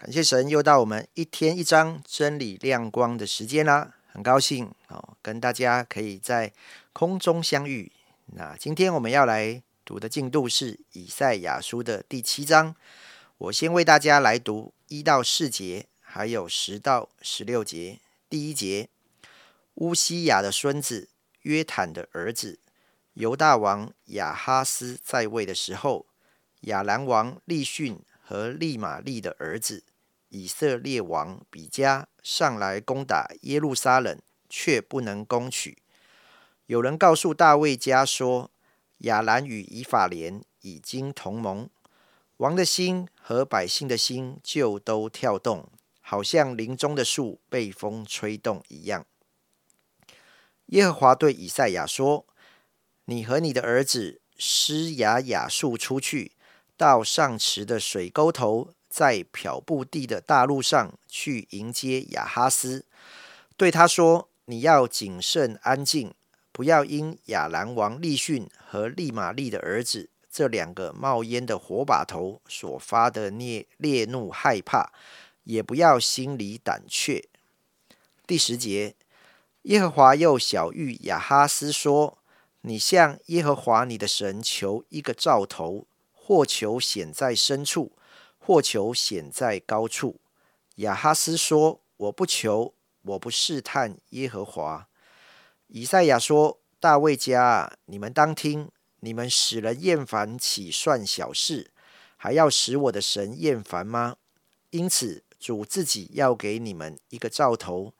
感谢神，又到我们一天一章真理亮光的时间啦。很高兴哦，跟大家可以在空中相遇。那今天我们要来读的进度是以赛亚书的第七章。我先为大家来读一到四节，还有十到十六节。第一节，乌西雅的孙子约坦的儿子犹大王亚哈斯在位的时候。亚兰王利逊和利玛利的儿子以色列王比加上来攻打耶路撒冷，却不能攻取。有人告诉大卫家说，亚兰与以法莲已经同盟，王的心和百姓的心就都跳动，好像林中的树被风吹动一样。耶和华对以赛亚说：“你和你的儿子施雅雅述出去。”到上池的水沟头，在漂布地的大路上去迎接亚哈斯，对他说：“你要谨慎安静，不要因亚兰王利逊和利玛利的儿子这两个冒烟的火把头所发的烈烈怒害怕，也不要心里胆怯。”第十节，耶和华又小谕亚哈斯说：“你向耶和华你的神求一个兆头。”或求显在深处，或求显在高处。亚哈斯说：“我不求，我不试探耶和华。”以赛亚说：“大卫家，你们当听，你们使人厌烦，岂算小事？还要使我的神厌烦吗？因此，主自己要给你们一个兆头：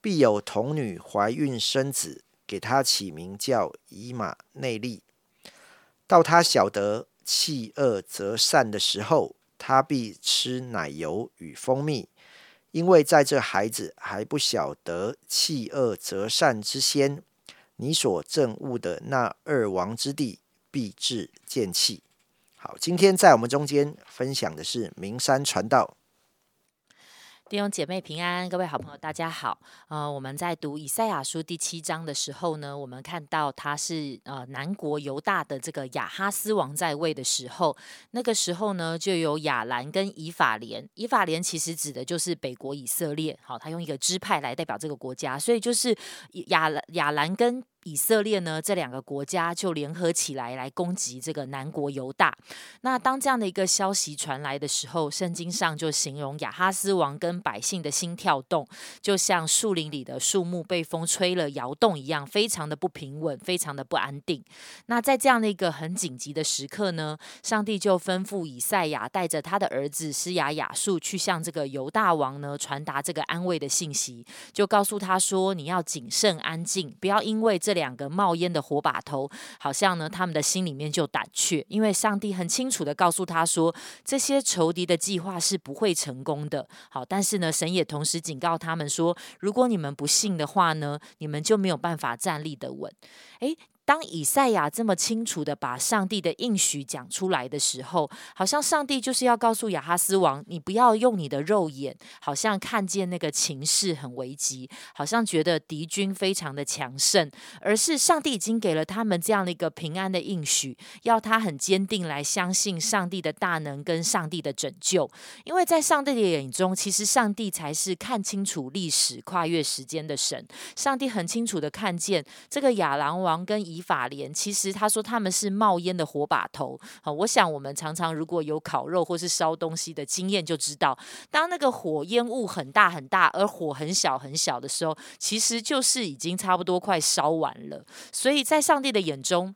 必有童女怀孕生子，给他起名叫以马内利。到他晓得。”弃恶则善的时候，他必吃奶油与蜂蜜，因为在这孩子还不晓得弃恶择善之先，你所憎恶的那二王之地必至见气。好，今天在我们中间分享的是名山传道。弟兄姐妹平安，各位好朋友大家好。呃，我们在读以赛亚书第七章的时候呢，我们看到他是呃南国犹大的这个亚哈斯王在位的时候，那个时候呢就有亚兰跟以法莲，以法莲其实指的就是北国以色列，好，他用一个支派来代表这个国家，所以就是亚亚兰跟。以色列呢，这两个国家就联合起来来攻击这个南国犹大。那当这样的一个消息传来的时候，圣经上就形容亚哈斯王跟百姓的心跳动，就像树林里的树木被风吹了摇动一样，非常的不平稳，非常的不安定。那在这样的一个很紧急的时刻呢，上帝就吩咐以赛亚带着他的儿子施雅雅述去向这个犹大王呢传达这个安慰的信息，就告诉他说：“你要谨慎安静，不要因为。”这两个冒烟的火把头，好像呢，他们的心里面就胆怯，因为上帝很清楚的告诉他说，这些仇敌的计划是不会成功的。好，但是呢，神也同时警告他们说，如果你们不信的话呢，你们就没有办法站立的稳。诶，当以赛亚这么清楚的把上帝的应许讲出来的时候，好像上帝就是要告诉亚哈斯王，你不要用你的肉眼，好像看见那个情势很危急，好像觉得敌军非常的强盛，而是上帝已经给了他们这样的一个平安的应许，要他很坚定来相信上帝的大能跟上帝的拯救，因为在上帝的眼中，其实上帝才是看清楚历史、跨越时间的神。上帝很清楚的看见这个亚兰王跟以法莲其实他说他们是冒烟的火把头好，我想我们常常如果有烤肉或是烧东西的经验，就知道当那个火烟雾很大很大，而火很小很小的时候，其实就是已经差不多快烧完了。所以在上帝的眼中。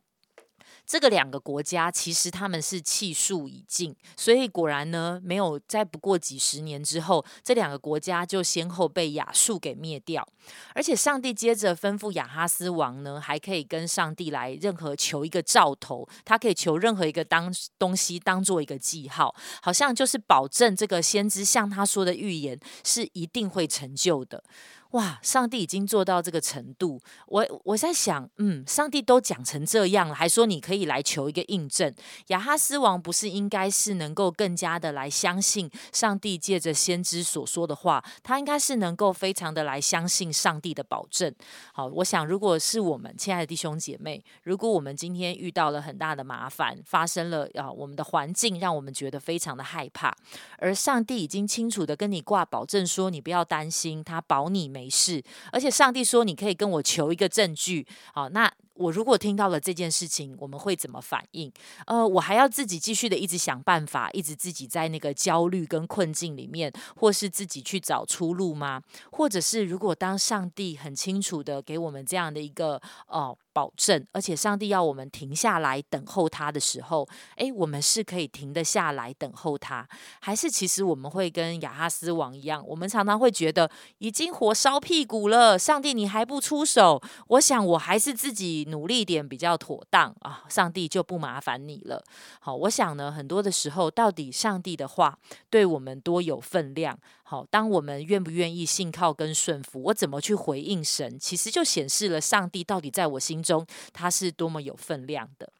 这个两个国家其实他们是气数已尽，所以果然呢，没有在不过几十年之后，这两个国家就先后被亚述给灭掉。而且上帝接着吩咐亚哈斯王呢，还可以跟上帝来任何求一个兆头，他可以求任何一个当东西当做一个记号，好像就是保证这个先知像他说的预言是一定会成就的。哇，上帝已经做到这个程度，我我在想，嗯，上帝都讲成这样了，还说你可以可以来求一个印证。亚哈斯王不是应该是能够更加的来相信上帝借着先知所说的话，他应该是能够非常的来相信上帝的保证。好，我想如果是我们亲爱的弟兄姐妹，如果我们今天遇到了很大的麻烦，发生了啊，我们的环境让我们觉得非常的害怕，而上帝已经清楚的跟你挂保证说，你不要担心，他保你。没事，而且上帝说你可以跟我求一个证据，好，那我如果听到了这件事情，我们会怎么反应？呃，我还要自己继续的一直想办法，一直自己在那个焦虑跟困境里面，或是自己去找出路吗？或者是如果当上帝很清楚的给我们这样的一个哦。保证，而且上帝要我们停下来等候他的时候，诶，我们是可以停得下来等候他，还是其实我们会跟亚哈斯王一样，我们常常会觉得已经火烧屁股了，上帝你还不出手？我想我还是自己努力点比较妥当啊，上帝就不麻烦你了。好，我想呢，很多的时候，到底上帝的话对我们多有分量？好，当我们愿不愿意信靠跟顺服，我怎么去回应神，其实就显示了上帝到底在我心中他是多么有分量的。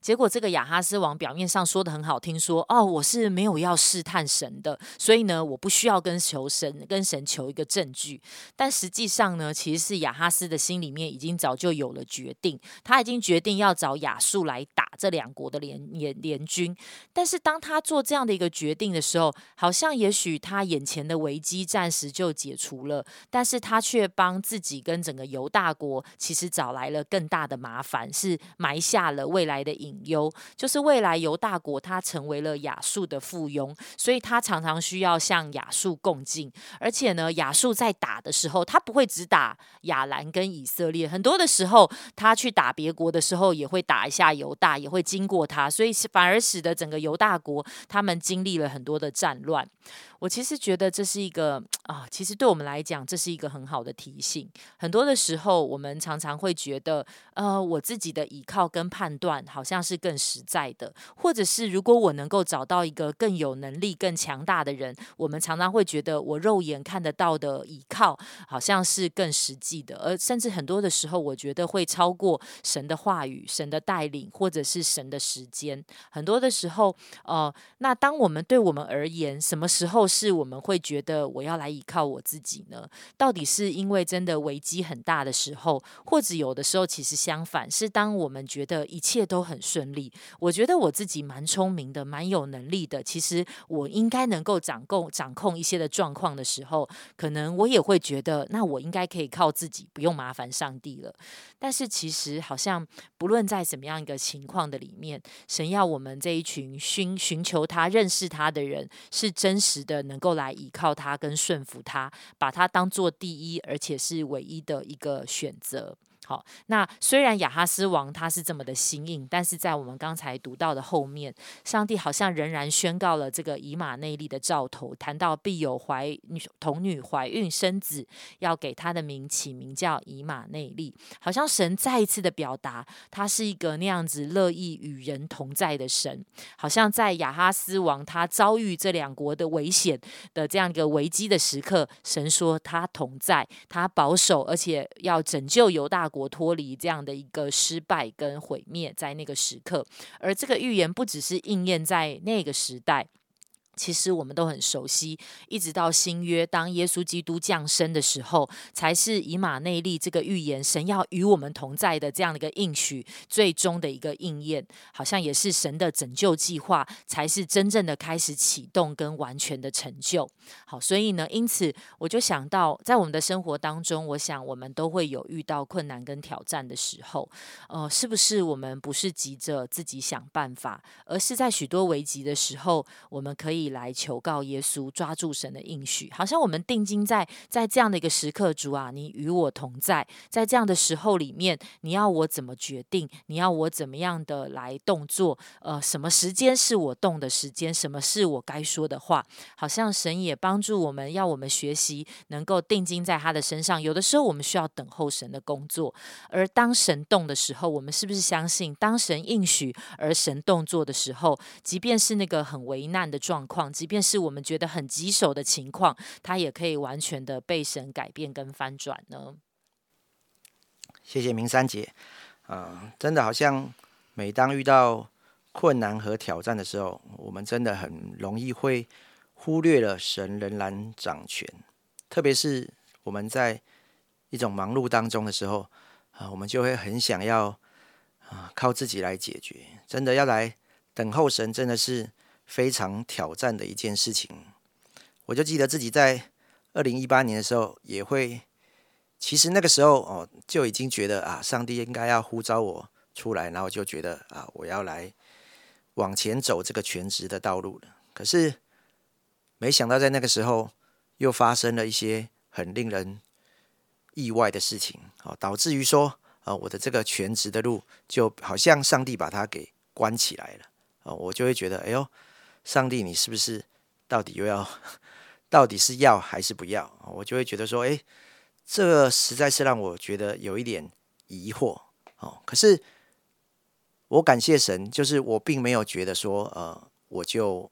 结果，这个亚哈斯王表面上说的很好听，说哦，我是没有要试探神的，所以呢，我不需要跟求神跟神求一个证据。但实际上呢，其实是亚哈斯的心里面已经早就有了决定，他已经决定要找亚述来打这两国的联联联军。但是当他做这样的一个决定的时候，好像也许他眼前的危机暂时就解除了，但是他却帮自己跟整个犹大国其实找来了更大的麻烦，是埋下了未来的隐忧，就是未来犹大国他成为了亚述的附庸，所以他常常需要向亚述共进。而且呢，亚述在打的时候，他不会只打亚兰跟以色列，很多的时候他去打别国的时候，也会打一下犹大，也会经过他，所以反而使得整个犹大国他们经历了很多的战乱。我其实觉得这是一个啊，其实对我们来讲，这是一个很好的提醒。很多的时候，我们常常会觉得，呃，我自己的依靠跟判断好像是更实在的，或者是如果我能够找到一个更有能力、更强大的人，我们常常会觉得我肉眼看得到的依靠好像是更实际的，而甚至很多的时候，我觉得会超过神的话语、神的带领，或者是神的时间。很多的时候，呃，那当我们对我们而言，什么时候？是我们会觉得我要来依靠我自己呢？到底是因为真的危机很大的时候，或者有的时候其实相反，是当我们觉得一切都很顺利，我觉得我自己蛮聪明的，蛮有能力的，其实我应该能够掌控掌控一些的状况的时候，可能我也会觉得，那我应该可以靠自己，不用麻烦上帝了。但是其实好像不论在怎么样一个情况的里面，神要我们这一群寻寻求他、认识他的人是真实的。能够来依靠他跟顺服他，把他当做第一，而且是唯一的一个选择。好，那虽然亚哈斯王他是这么的心硬，但是在我们刚才读到的后面，上帝好像仍然宣告了这个以马内利的兆头，谈到必有怀女童女怀孕生子，要给他的名起名叫以马内利。好像神再一次的表达，他是一个那样子乐意与人同在的神。好像在亚哈斯王他遭遇这两国的危险的这样一个危机的时刻，神说他同在，他保守，而且要拯救犹大国。我脱离这样的一个失败跟毁灭，在那个时刻，而这个预言不只是应验在那个时代。其实我们都很熟悉，一直到新约，当耶稣基督降生的时候，才是以马内利这个预言，神要与我们同在的这样的一个应许，最终的一个应验，好像也是神的拯救计划，才是真正的开始启动跟完全的成就。好，所以呢，因此我就想到，在我们的生活当中，我想我们都会有遇到困难跟挑战的时候，呃，是不是我们不是急着自己想办法，而是在许多危急的时候，我们可以。来求告耶稣，抓住神的应许。好像我们定睛在在这样的一个时刻，主啊，你与我同在，在这样的时候里面，你要我怎么决定？你要我怎么样的来动作？呃，什么时间是我动的时间？什么是我该说的话？好像神也帮助我们，要我们学习能够定睛在他的身上。有的时候我们需要等候神的工作，而当神动的时候，我们是不是相信，当神应许而神动作的时候，即便是那个很为难的状况，即便是我们觉得很棘手的情况，它也可以完全的被神改变跟翻转呢？谢谢明三姐，啊，真的好像每当遇到困难和挑战的时候，我们真的很容易会忽略了神仍然掌权，特别是我们在一种忙碌当中的时候，啊，我们就会很想要啊靠自己来解决，真的要来等候神，真的是非常挑战的一件事情。我就记得自己在二零一八年的时候也会。其实那个时候哦，就已经觉得啊，上帝应该要呼召我出来，然后就觉得啊，我要来往前走这个全职的道路了。可是没想到在那个时候又发生了一些很令人意外的事情，哦，导致于说啊，我的这个全职的路就好像上帝把它给关起来了。哦，我就会觉得，哎呦，上帝，你是不是到底又要，到底是要还是不要？我就会觉得说，哎。这个实在是让我觉得有一点疑惑哦。可是我感谢神，就是我并没有觉得说，呃，我就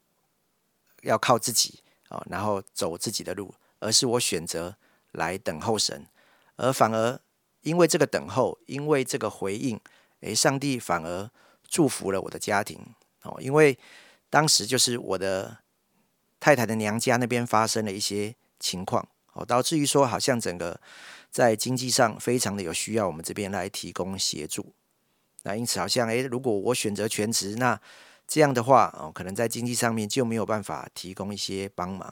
要靠自己啊，然后走自己的路，而是我选择来等候神，而反而因为这个等候，因为这个回应，诶，上帝反而祝福了我的家庭哦。因为当时就是我的太太的娘家那边发生了一些情况。哦，导致于说，好像整个在经济上非常的有需要，我们这边来提供协助。那因此，好像诶，如果我选择全职，那这样的话，哦，可能在经济上面就没有办法提供一些帮忙。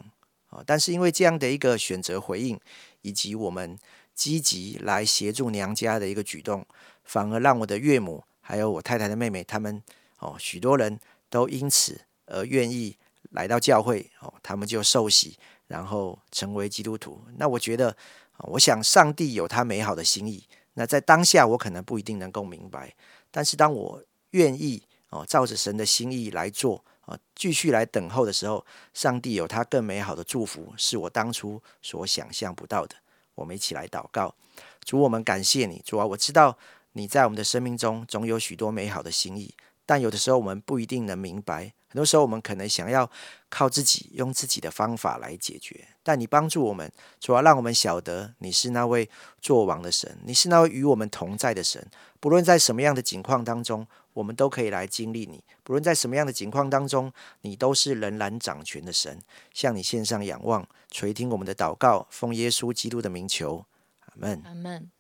哦，但是因为这样的一个选择回应，以及我们积极来协助娘家的一个举动，反而让我的岳母还有我太太的妹妹，他们哦，许多人都因此而愿意来到教会，哦，他们就受洗。然后成为基督徒，那我觉得，我想上帝有他美好的心意。那在当下，我可能不一定能够明白，但是当我愿意哦，照着神的心意来做啊，继续来等候的时候，上帝有他更美好的祝福，是我当初所想象不到的。我们一起来祷告，主，我们感谢你，主啊，我知道你在我们的生命中总有许多美好的心意，但有的时候我们不一定能明白。很多时候，我们可能想要靠自己，用自己的方法来解决。但你帮助我们，主要让我们晓得你是那位作王的神，你是那位与我们同在的神。不论在什么样的境况当中，我们都可以来经历你；不论在什么样的境况当中，你都是仍然掌权的神。向你献上仰望，垂听我们的祷告，奉耶稣基督的名求，阿门。阿门。